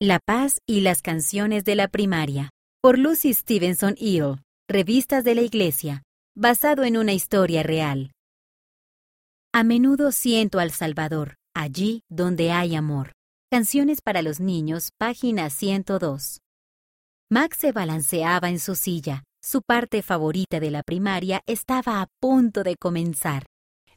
La paz y las canciones de la primaria. Por Lucy Stevenson Eel. Revistas de la Iglesia. Basado en una historia real. A menudo siento al Salvador, allí donde hay amor. Canciones para los niños, página 102. Max se balanceaba en su silla. Su parte favorita de la primaria estaba a punto de comenzar.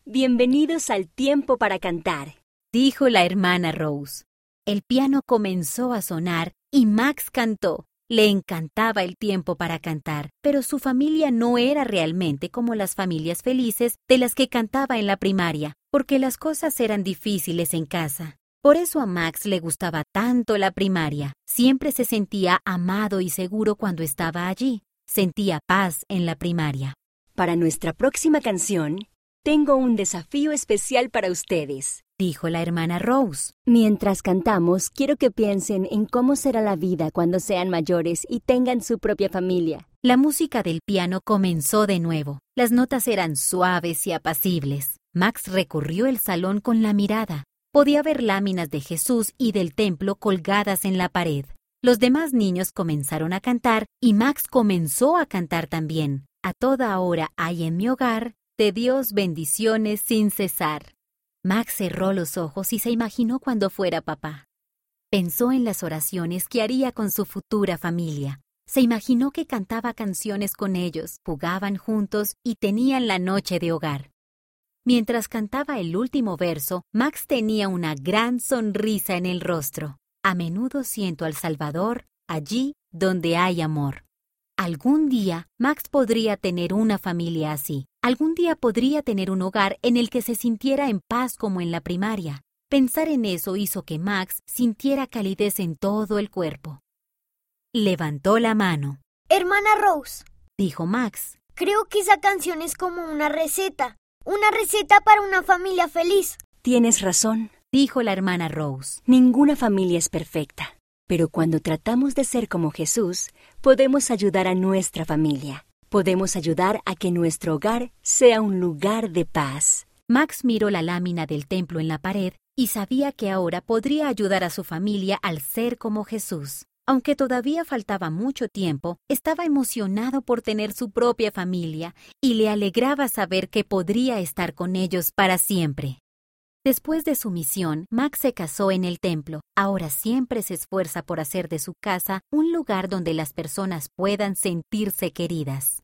Bienvenidos al tiempo para cantar, dijo la hermana Rose. El piano comenzó a sonar y Max cantó. Le encantaba el tiempo para cantar, pero su familia no era realmente como las familias felices de las que cantaba en la primaria, porque las cosas eran difíciles en casa. Por eso a Max le gustaba tanto la primaria. Siempre se sentía amado y seguro cuando estaba allí. Sentía paz en la primaria. Para nuestra próxima canción, tengo un desafío especial para ustedes dijo la hermana Rose. Mientras cantamos, quiero que piensen en cómo será la vida cuando sean mayores y tengan su propia familia. La música del piano comenzó de nuevo. Las notas eran suaves y apacibles. Max recorrió el salón con la mirada. Podía ver láminas de Jesús y del templo colgadas en la pared. Los demás niños comenzaron a cantar y Max comenzó a cantar también. A toda hora hay en mi hogar, de Dios bendiciones sin cesar. Max cerró los ojos y se imaginó cuando fuera papá. Pensó en las oraciones que haría con su futura familia. Se imaginó que cantaba canciones con ellos, jugaban juntos y tenían la noche de hogar. Mientras cantaba el último verso, Max tenía una gran sonrisa en el rostro. A menudo siento al Salvador allí donde hay amor. Algún día Max podría tener una familia así. Algún día podría tener un hogar en el que se sintiera en paz como en la primaria. Pensar en eso hizo que Max sintiera calidez en todo el cuerpo. Levantó la mano. Hermana Rose, dijo Max. Creo que esa canción es como una receta. Una receta para una familia feliz. Tienes razón, dijo la hermana Rose. Ninguna familia es perfecta. Pero cuando tratamos de ser como Jesús, podemos ayudar a nuestra familia. Podemos ayudar a que nuestro hogar sea un lugar de paz. Max miró la lámina del templo en la pared y sabía que ahora podría ayudar a su familia al ser como Jesús. Aunque todavía faltaba mucho tiempo, estaba emocionado por tener su propia familia y le alegraba saber que podría estar con ellos para siempre. Después de su misión, Max se casó en el templo. Ahora siempre se esfuerza por hacer de su casa un lugar donde las personas puedan sentirse queridas.